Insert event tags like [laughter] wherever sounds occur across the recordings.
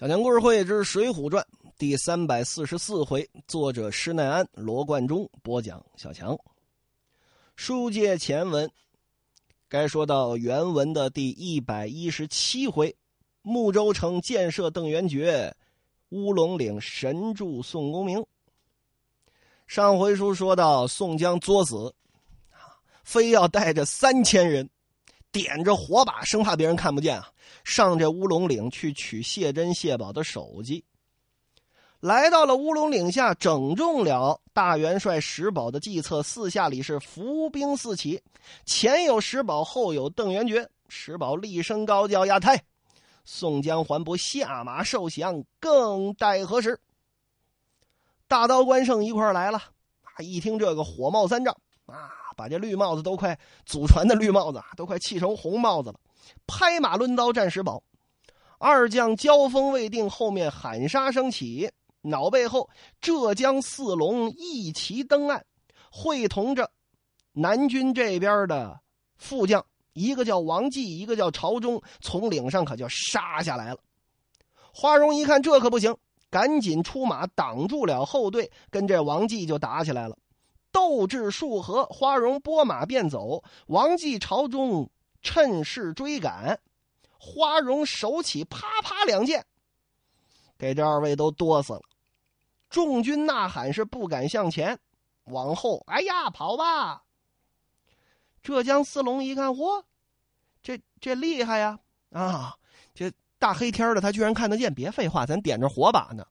小强故事会之《水浒传》第三百四十四回，作者施耐庵、罗贯中播讲。小强，书接前文，该说到原文的第一百一十七回：睦州城建设邓元觉，乌龙岭神助宋公明。上回书说到宋江作死，非要带着三千人。点着火把，生怕别人看不见啊！上这乌龙岭去取谢珍、谢宝的首级。来到了乌龙岭下，整中了大元帅石宝的计策。四下里是伏兵四起，前有石宝，后有邓元觉。石宝厉声高叫：“压太！”宋江还不下马受降，更待何时？大刀关胜一块来了啊！一听这个，火冒三丈啊！把这绿帽子都快祖传的绿帽子啊都快气成红帽子了，拍马抡刀战石宝，二将交锋未定，后面喊杀声起，脑背后浙江四龙一齐登岸，会同着南军这边的副将，一个叫王继，一个叫朝忠，从岭上可就杀下来了。花荣一看这可不行，赶紧出马挡住了后队，跟这王继就打起来了。斗至数合，花荣拨马便走，王继、朝中趁势追赶，花荣手起啪啪两剑，给这二位都哆死了。众军呐喊是不敢向前，往后，哎呀，跑吧！浙江四龙一看，嚯，这这厉害呀！啊，这大黑天的，他居然看得见。别废话，咱点着火把呢，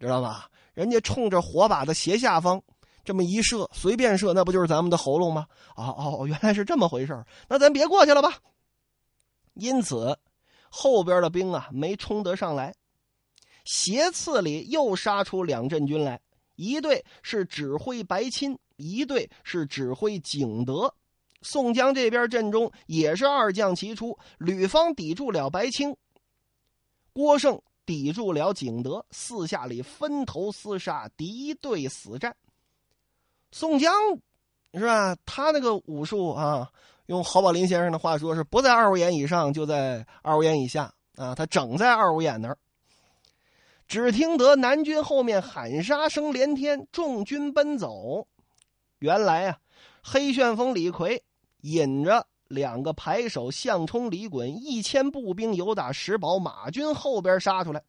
知道吧？人家冲着火把的斜下方。这么一射，随便射，那不就是咱们的喉咙吗？哦哦，原来是这么回事那咱别过去了吧。因此，后边的兵啊没冲得上来。斜刺里又杀出两阵军来，一队是指挥白钦，一队是指挥景德。宋江这边阵中也是二将齐出，吕方抵住了白青，郭盛抵住了景德，四下里分头厮杀，敌对死战。宋江，是吧？他那个武术啊，用侯宝林先生的话说，是不在二五眼以上，就在二五眼以下啊。他整在二五眼那儿。只听得南军后面喊杀声连天，众军奔走。原来啊，黑旋风李逵引着两个排手项冲、李衮，一千步兵由打石宝马军后边杀出来。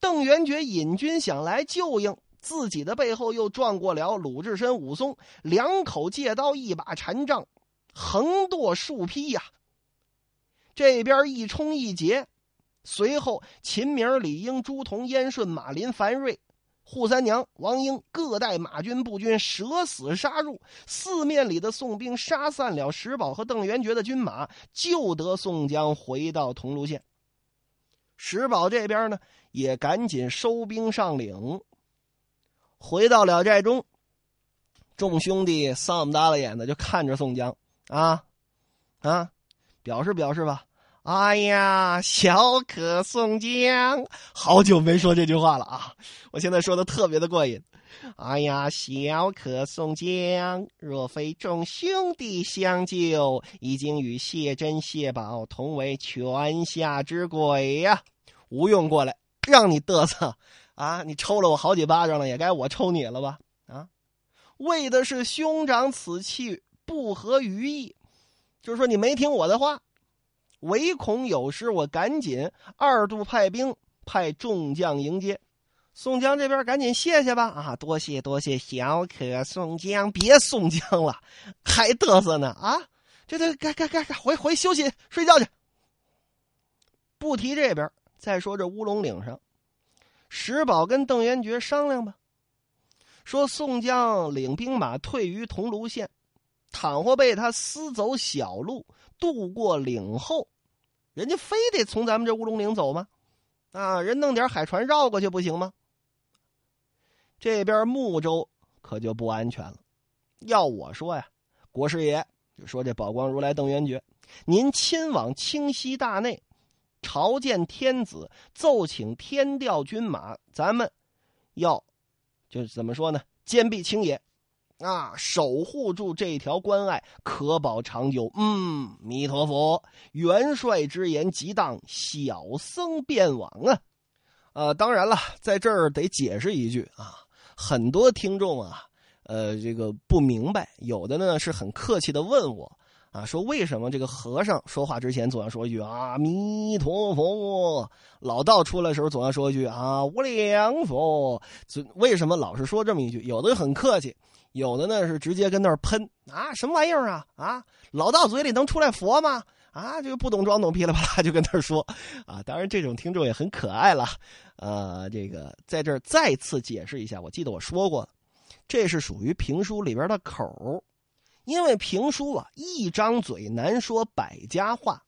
邓元觉引军想来救应。自己的背后又撞过了鲁智深、武松，两口借刀，一把禅杖，横剁竖劈呀。这边一冲一截，随后秦明、李应、朱仝、燕顺、马林、樊瑞、扈三娘、王英各带马军步军舍死杀入，四面里的宋兵杀散了石宝和邓元觉的军马，救得宋江回到桐庐县。石宝这边呢，也赶紧收兵上岭。回到了寨中，众兄弟丧不耷拉眼的就看着宋江啊啊，表示表示吧。哎呀，小可宋江，好久没说这句话了啊！我现在说的特别的过瘾。哎呀，小可宋江，若非众兄弟相救，已经与谢珍、谢宝同为泉下之鬼呀！吴用过来，让你嘚瑟。啊！你抽了我好几巴掌了，也该我抽你了吧？啊！为的是兄长此气不合于意，就是说你没听我的话，唯恐有失，我赶紧二度派兵派众将迎接。宋江这边赶紧谢谢吧！啊，多谢多谢，小可宋江，别宋江了，还嘚瑟呢！啊，这这该该该该回回休息睡觉去。不提这边，再说这乌龙岭上。石宝跟邓元觉商量吧，说宋江领兵马退于桐庐县，倘或被他私走小路渡过岭后，人家非得从咱们这乌龙岭走吗？啊，人弄点海船绕过去不行吗？这边睦州可就不安全了。要我说呀，国师爷就说这宝光如来邓元觉，您亲往清溪大内。朝见天子，奏请天调军马，咱们要就是怎么说呢？坚壁清野，啊，守护住这条关隘，可保长久。嗯，弥陀佛，元帅之言极当，小僧便往啊！呃，当然了，在这儿得解释一句啊，很多听众啊，呃，这个不明白，有的呢是很客气的问我。啊，说为什么这个和尚说话之前总要说一句阿弥陀佛？老道出来的时候总要说一句啊无量佛？为什么老是说这么一句？有的很客气，有的呢是直接跟那儿喷啊什么玩意儿啊啊！老道嘴里能出来佛吗？啊，这个不懂装懂，噼里啪啦就跟那说啊。当然，这种听众也很可爱了。呃，这个在这儿再次解释一下，我记得我说过，这是属于评书里边的口因为评书啊，一张嘴难说百家话，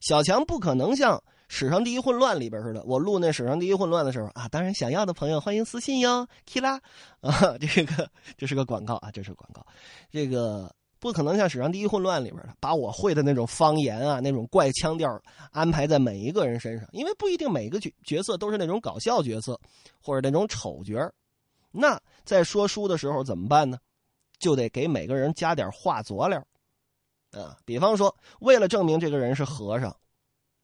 小强不可能像《史上第一混乱》里边似的。我录那《史上第一混乱》的时候啊，当然想要的朋友欢迎私信哟，k 啦啊，这个这是个广告啊，这是广告，这个不可能像《史上第一混乱》里边的，把我会的那种方言啊，那种怪腔调安排在每一个人身上，因为不一定每个角角色都是那种搞笑角色或者那种丑角那在说书的时候怎么办呢？就得给每个人加点话佐料，啊，比方说，为了证明这个人是和尚，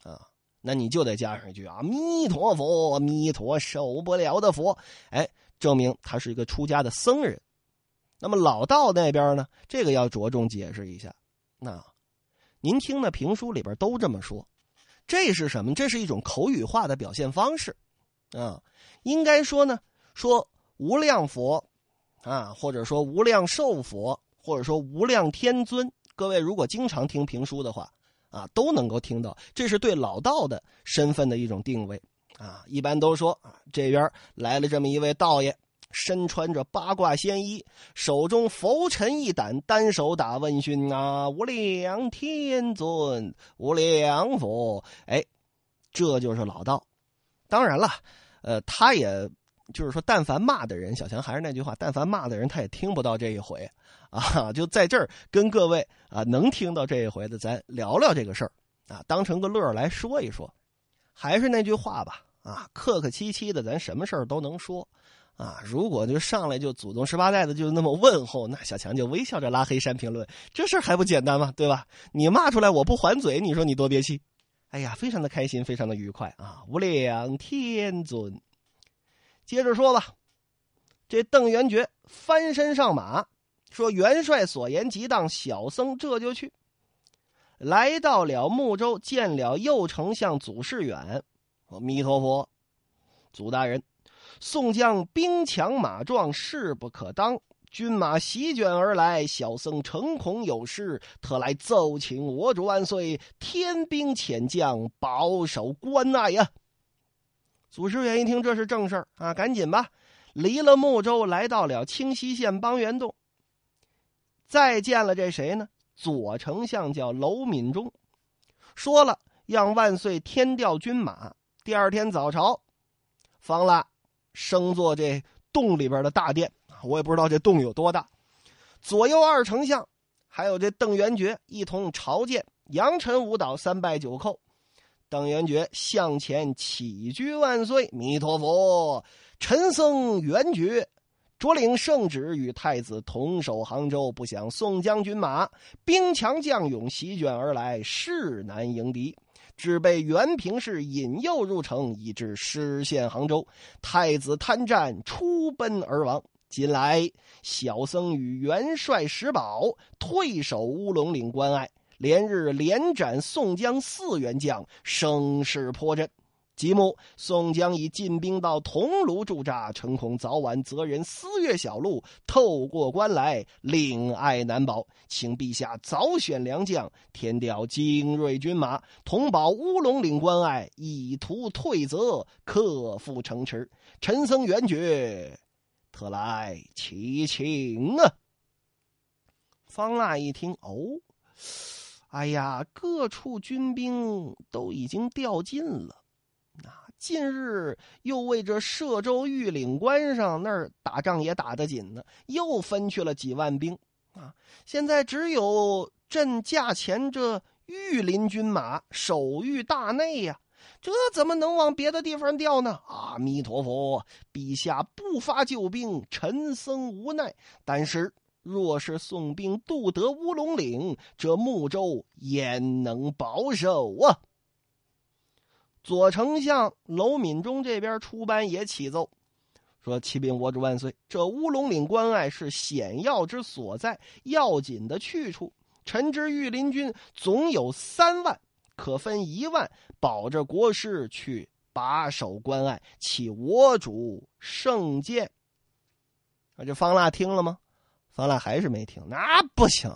啊，那你就得加上一句“阿弥陀佛，弥陀受不了的佛”，哎，证明他是一个出家的僧人。那么老道那边呢，这个要着重解释一下。那您听那评书里边都这么说，这是什么？这是一种口语化的表现方式，啊，应该说呢，说无量佛。啊，或者说无量寿佛，或者说无量天尊，各位如果经常听评书的话，啊，都能够听到，这是对老道的身份的一种定位。啊，一般都说啊，这边来了这么一位道爷，身穿着八卦仙衣，手中浮尘一掸，单手打问讯啊，无量天尊，无量佛，哎，这就是老道。当然了，呃，他也。就是说，但凡骂的人，小强还是那句话，但凡骂的人，他也听不到这一回，啊，就在这儿跟各位啊，能听到这一回的，咱聊聊这个事儿，啊，当成个乐儿来说一说。还是那句话吧，啊，客客气气的，咱什么事儿都能说，啊，如果就上来就祖宗十八代的就那么问候，那小强就微笑着拉黑删评论，这事儿还不简单吗？对吧？你骂出来我不还嘴，你说你多憋气？哎呀，非常的开心，非常的愉快啊！无量天尊。接着说吧，这邓元觉翻身上马，说：“元帅所言极当，小僧这就去。”来到了睦州，见了右丞相祖士远，阿弥陀佛，祖大人，宋江兵强马壮，势不可当，军马席卷而来，小僧诚恐有失，特来奏请我主万岁，天兵遣将，保守关隘呀。祖师爷一听这是正事儿啊，赶紧吧，离了睦州，来到了清溪县邦元洞。再见了这谁呢？左丞相叫娄敏忠，说了让万岁添调军马。第二天早朝，方腊升坐这洞里边的大殿，我也不知道这洞有多大。左右二丞相还有这邓元觉一同朝见，扬尘舞蹈，三拜九叩。邓元觉向前起居万岁，弥陀佛！陈僧元觉着领圣旨，与太子同守杭州。不想宋将军马兵强将勇，席卷而来，势难迎敌，只被元平氏引诱入城，以致失陷杭州。太子贪战，出奔而亡。近来小僧与元帅石宝退守乌龙岭关隘。连日连斩宋江四员将，声势颇振。即目宋江已进兵到桐庐驻扎，诚恐早晚择人私越小路，透过关来，令爱难保。请陛下早选良将，添调精锐军马，同保乌龙岭关隘，以图退则，克复城池。陈僧元觉，特来祈请啊！方腊一听，哦。哎呀，各处军兵都已经调尽了，啊，近日又为这歙州御岭关上那儿打仗也打得紧呢，又分去了几万兵，啊，现在只有朕驾前这御林军马守御大内呀，这怎么能往别的地方调呢？阿弥陀佛，陛下不发救兵，陈僧无奈，但是。若是宋兵渡得乌龙岭，这睦州焉能保守啊？左丞相娄敏忠这边出班也启奏，说：“启禀我主万岁，这乌龙岭关隘是险要之所在，要紧的去处。臣知御林军总有三万，可分一万保着国师去把守关隘，启我主圣鉴。”啊，这方腊听了吗？方腊还是没听，那不行。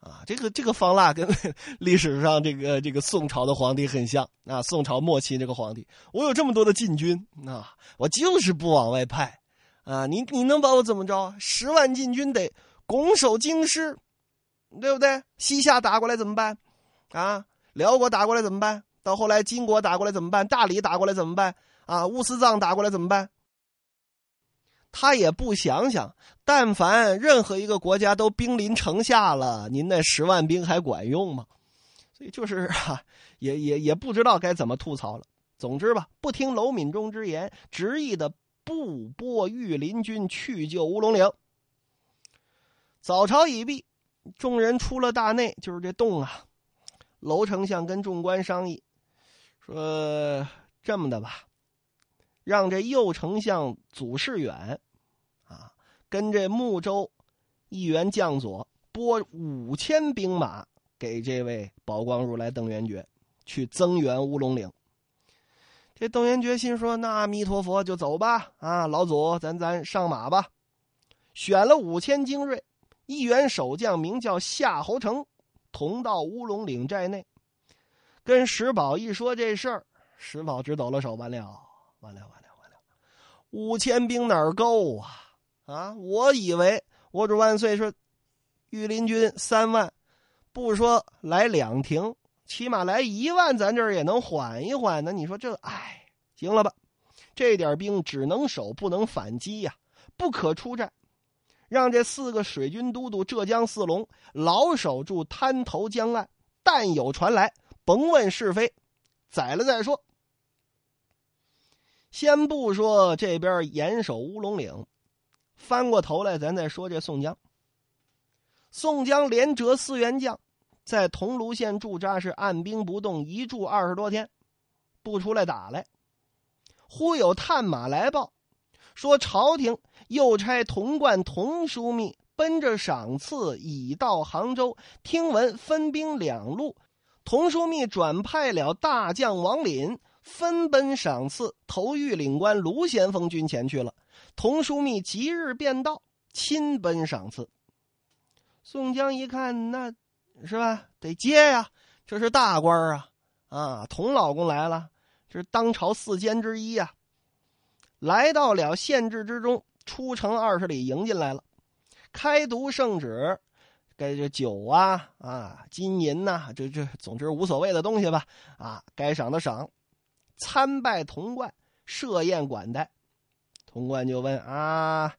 啊，这个这个方腊跟 [laughs] 历史上这个这个宋朝的皇帝很像啊。宋朝末期这个皇帝，我有这么多的禁军啊，我就是不往外派啊。你你能把我怎么着？十万禁军得拱手京师，对不对？西夏打过来怎么办？啊，辽国打过来怎么办？到后来金国打过来怎么办？大理打过来怎么办？啊，乌斯藏打过来怎么办？他也不想想，但凡任何一个国家都兵临城下了，您那十万兵还管用吗？所以就是啊，[laughs] 也也也不知道该怎么吐槽了。总之吧，不听娄敏忠之言，执意的不拨御林军去救乌龙岭。早朝已毕，众人出了大内，就是这洞啊。娄丞相跟众官商议，说这么的吧。让这右丞相祖士远，啊，跟这睦州议员将佐拨五千兵马给这位宝光如来邓元觉去增援乌龙岭。这邓元觉心说：“那阿弥陀佛，就走吧！啊，老祖，咱咱上马吧。”选了五千精锐，一员守将名叫夏侯成，同到乌龙岭寨内，跟石宝一说这事儿，石宝只抖了手，完了，完了，完了。完了，五千兵哪够啊？啊！我以为我主万岁说，御林军三万，不说来两亭，起码来一万，咱这儿也能缓一缓呢。你说这，哎，行了吧？这点兵只能守，不能反击呀，不可出战。让这四个水军都督浙江四龙老守住滩头江岸，但有船来，甭问是非，宰了再说。先不说这边严守乌龙岭，翻过头来，咱再说这宋江。宋江连折四员将，在桐庐县驻扎，是按兵不动，一住二十多天，不出来打来。忽有探马来报，说朝廷又差童贯、童枢密奔着赏赐已到杭州，听闻分兵两路，童枢密转派了大将王林。分奔赏赐，投御领官卢先锋军前去了。童枢密即日便到，亲奔赏赐。宋江一看，那是吧？得接呀，这是大官啊！啊，童老公来了，这是当朝四监之一呀。来到了县治之中，出城二十里迎进来了，开读圣旨，该这酒啊啊，金银呐，这这总之无所谓的东西吧。啊，该赏的赏。参拜童贯，设宴管待。童贯就问：“啊，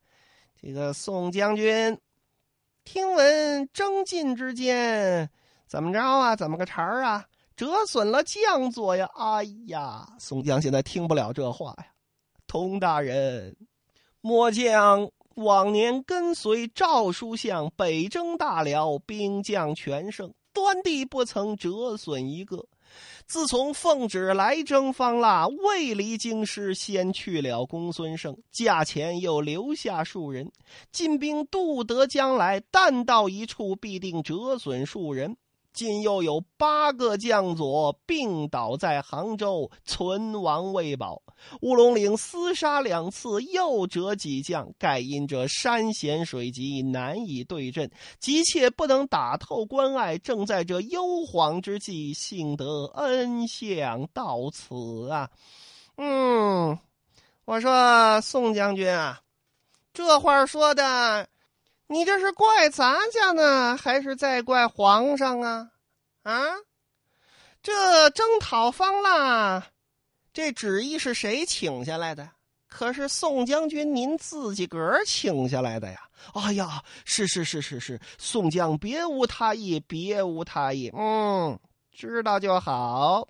这个宋将军，听闻征晋之间，怎么着啊？怎么个茬儿啊？折损了将佐呀！”哎呀，宋江现在听不了这话呀。童大人，末将往年跟随赵书相北征大辽，兵将全胜，端地不曾折损一个。自从奉旨来征方腊，未离京师，先去了公孙胜，驾前又留下数人。进兵渡得将来，但到一处，必定折损数人。今又有八个将佐病倒在杭州，存亡未保。乌龙岭厮杀两次，又折几将，盖因这山险水急，难以对阵，急切不能打透关隘。正在这忧惶之际，幸得恩相到此啊！嗯，我说宋将军啊，这话说的。你这是怪咱家呢，还是在怪皇上啊？啊，这征讨方腊，这旨意是谁请下来的？可是宋将军您自己个儿请下来的呀！哎呀，是是是是是，宋江别无他意，别无他意。嗯，知道就好。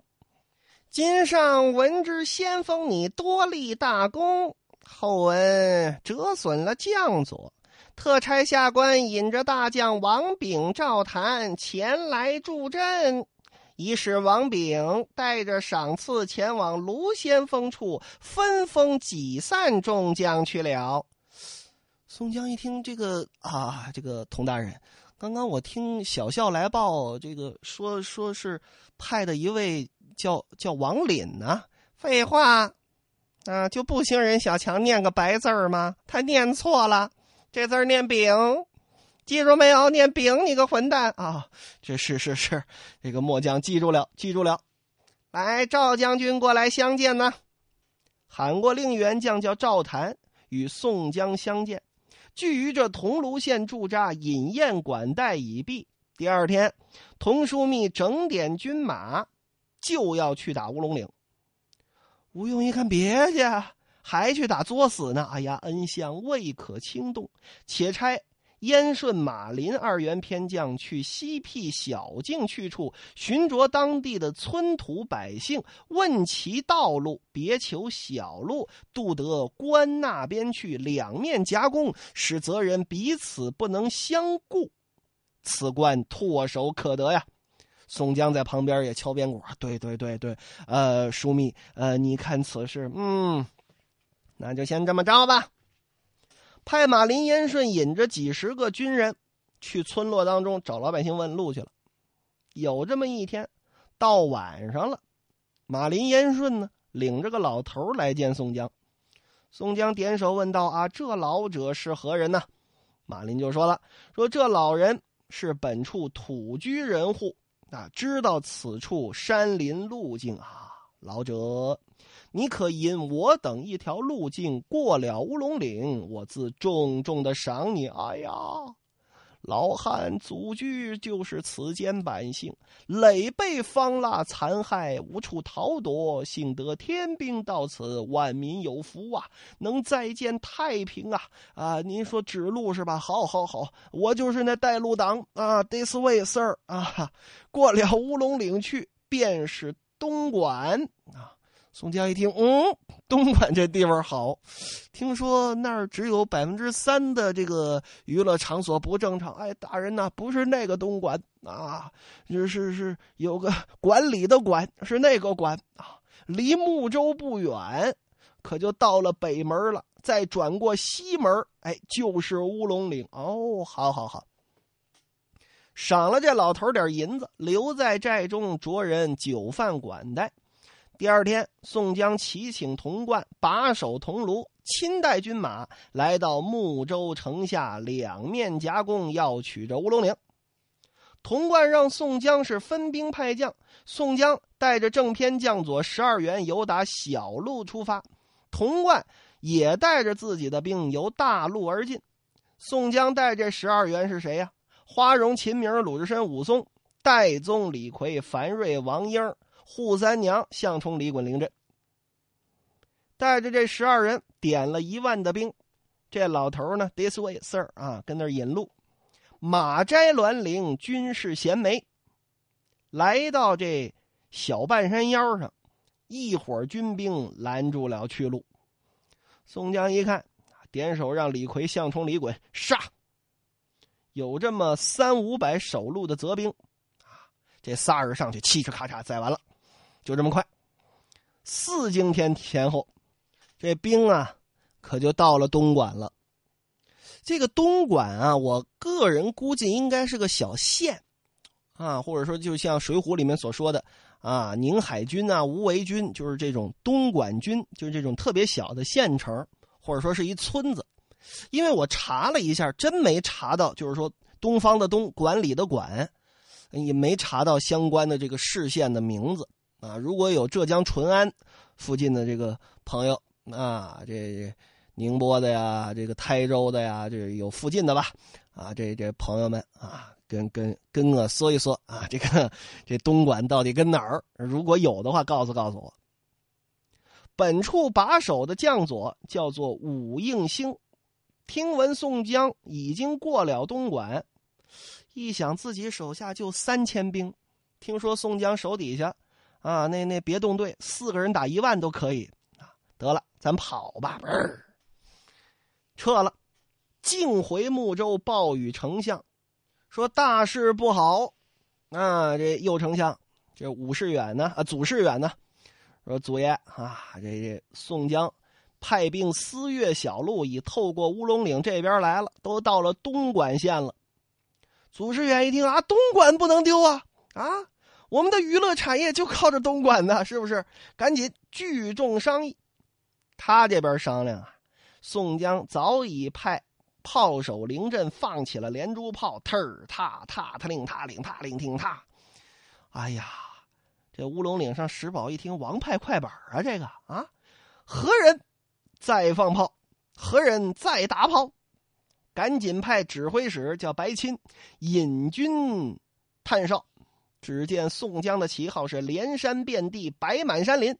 今上闻之，先锋你多立大功，后闻折损了将佐。特差下官引着大将王炳、赵谭前来助阵，已使王炳带着赏赐前往卢先锋处分封几散众将去了。宋江一听这个啊，这个童大人，刚刚我听小校来报，这个说说是派的一位叫叫王凛呢。废话，啊，就不行人小强念个白字儿吗？他念错了，这字念丙。记住没有？念丙，你个混蛋啊！这是是是，这个末将记住了，记住了。来，赵将军过来相见呢。喊过令员将叫赵谭，与宋江相见。据于这桐庐县驻扎，饮宴管待已毕。第二天，童枢密整点军马，就要去打乌龙岭。吴用一看，别去，还去打作死呢！哎呀，恩相未可轻动，且差。燕顺、马林二员偏将去西僻小径去处寻着当地的村土百姓，问其道路，别求小路渡得关那边去，两面夹攻，使责人彼此不能相顾，此关唾手可得呀。宋江在旁边也敲边鼓，对对对对，呃，枢密，呃，你看此事，嗯，那就先这么着吧。派马林、延顺引着几十个军人，去村落当中找老百姓问路去了。有这么一天，到晚上了，马林、延顺呢，领着个老头来见宋江。宋江点手问道：“啊，这老者是何人呢？”马林就说了：“说这老人是本处土居人户啊，知道此处山林路径啊，老者。”你可引我等一条路径过了乌龙岭，我自重重的赏你。哎呀，老汉祖居就是此间百姓，累被方腊残害，无处逃躲，幸得天兵到此，万民有福啊，能再见太平啊！啊，您说指路是吧？好，好，好，我就是那带路党啊，This way, sir 啊，过了乌龙岭去，便是东莞啊。宋江一听，嗯，东莞这地方好，听说那儿只有百分之三的这个娱乐场所不正常。哎，大人呐，不是那个东莞啊，是是是有个管理的管，是那个管啊，离睦州不远，可就到了北门了，再转过西门，哎，就是乌龙岭。哦，好好好，赏了这老头点银子，留在寨中着人酒饭管待。第二天，宋江启请童贯把守桐庐，亲带军马来到睦州城下，两面夹攻，要取这乌龙岭。童贯让宋江是分兵派将，宋江带着正偏将佐十二员由打小路出发，童贯也带着自己的兵由大路而进。宋江带这十二员是谁呀？花荣、秦明、鲁智深、武松、戴宗、李逵、樊瑞、王英。扈三娘、项冲、李衮领阵，带着这十二人，点了一万的兵。这老头呢，this way sir 啊，跟那引路。马摘栾铃，军士衔枚，来到这小半山腰上，一伙军兵拦住了去路。宋江一看，点手让李逵、项冲、李衮杀。有这么三五百守路的责兵，啊，这仨人上去，嘁哧咔嚓宰完了。就这么快，四更天前后，这兵啊，可就到了东莞了。这个东莞啊，我个人估计应该是个小县，啊，或者说就像《水浒》里面所说的啊，宁海军啊，无为军，就是这种东莞军，就是这种特别小的县城，或者说是一村子。因为我查了一下，真没查到，就是说东方的东，管理的管，也没查到相关的这个市县的名字。啊，如果有浙江淳安附近的这个朋友啊，这宁波的呀，这个台州的呀，这有附近的吧？啊，这这朋友们啊，跟跟跟我说一说啊，这个这东莞到底跟哪儿？如果有的话，告诉告诉我。本处把守的将佐叫做武应星，听闻宋江已经过了东莞，一想自己手下就三千兵，听说宋江手底下。啊，那那别动队，四个人打一万都可以啊！得了，咱跑吧，撤了。径回睦州报与丞相，说大事不好。啊，这右丞相这武士远呢啊，祖士远呢，说祖爷啊，这这宋江派兵私越小路，已透过乌龙岭这边来了，都到了东莞县了。祖师远一听啊，东莞不能丢啊啊！我们的娱乐产业就靠着东莞呢，是不是？赶紧聚众商议。他这边商量啊，宋江早已派炮手临阵，放起了连珠炮，嘚儿踏踏他令他令他令听他。哎呀，这乌龙岭上石宝一听，王派快板啊，这个啊，何人再放炮？何人再打炮？赶紧派指挥使叫白钦引军探哨。只见宋江的旗号是连山遍地，摆满山林。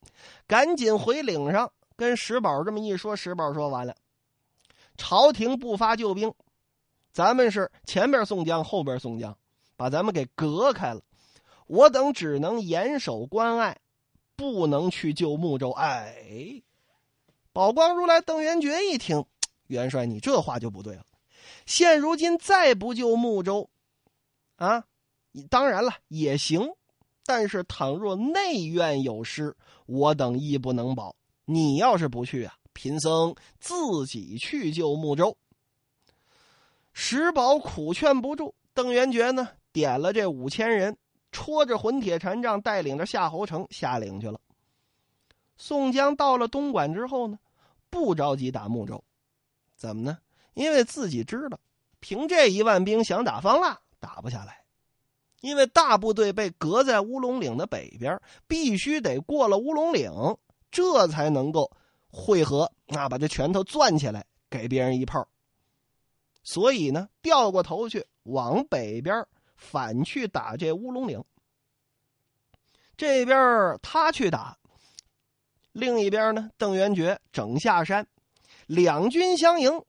赶紧回岭上跟石宝这么一说，石宝说完了，朝廷不发救兵，咱们是前边宋江，后边宋江，把咱们给隔开了。我等只能严守关隘，不能去救睦州。哎，宝光如来邓元觉一听，元帅你这话就不对了。现如今再不救睦州，啊，当然了也行，但是倘若内院有失，我等亦不能保。你要是不去啊，贫僧自己去救穆州。石宝苦劝不住，邓元觉呢，点了这五千人，戳着混铁禅杖，带领着夏侯成下岭去了。宋江到了东莞之后呢，不着急打睦州，怎么呢？因为自己知道，凭这一万兵想打方腊打不下来，因为大部队被隔在乌龙岭的北边，必须得过了乌龙岭，这才能够汇合啊，把这拳头攥起来给别人一炮。所以呢，掉过头去往北边反去打这乌龙岭。这边他去打，另一边呢，邓元觉整下山，两军相迎。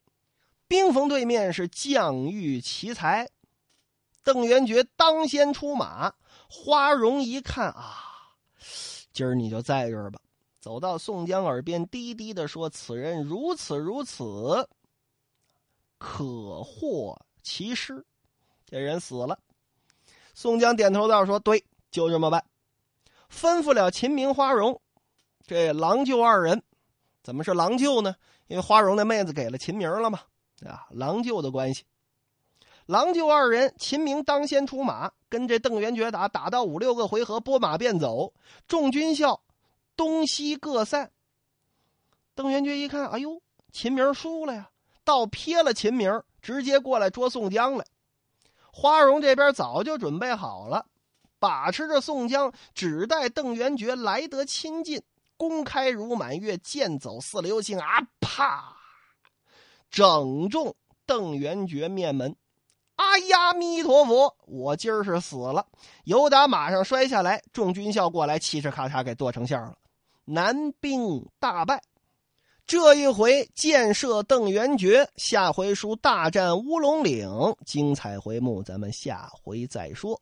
兵逢对面是将遇奇才，邓元觉当先出马。花荣一看啊，今儿你就在这儿吧。走到宋江耳边，低低的说：“此人如此如此，可获其尸。”这人死了。宋江点头道：“说对，就这么办。”吩咐了秦明、花荣，这郎舅二人，怎么是郎舅呢？因为花荣那妹子给了秦明了嘛。啊，郎舅的关系，郎舅二人，秦明当先出马，跟这邓元觉打，打到五六个回合，拨马便走。众军校东西各散。邓元觉一看，哎呦，秦明输了呀，倒撇了秦明，直接过来捉宋江来。花荣这边早就准备好了，把持着宋江，只待邓元觉来得亲近，公开如满月，剑走似流星啊！啪！整中邓元觉面门，哎呀，弥陀佛！我今儿是死了。由打马上摔下来，众军校过来，嘁哧咔嚓给剁成馅了。南兵大败，这一回箭射邓元觉，下回书大战乌龙岭，精彩回目咱们下回再说。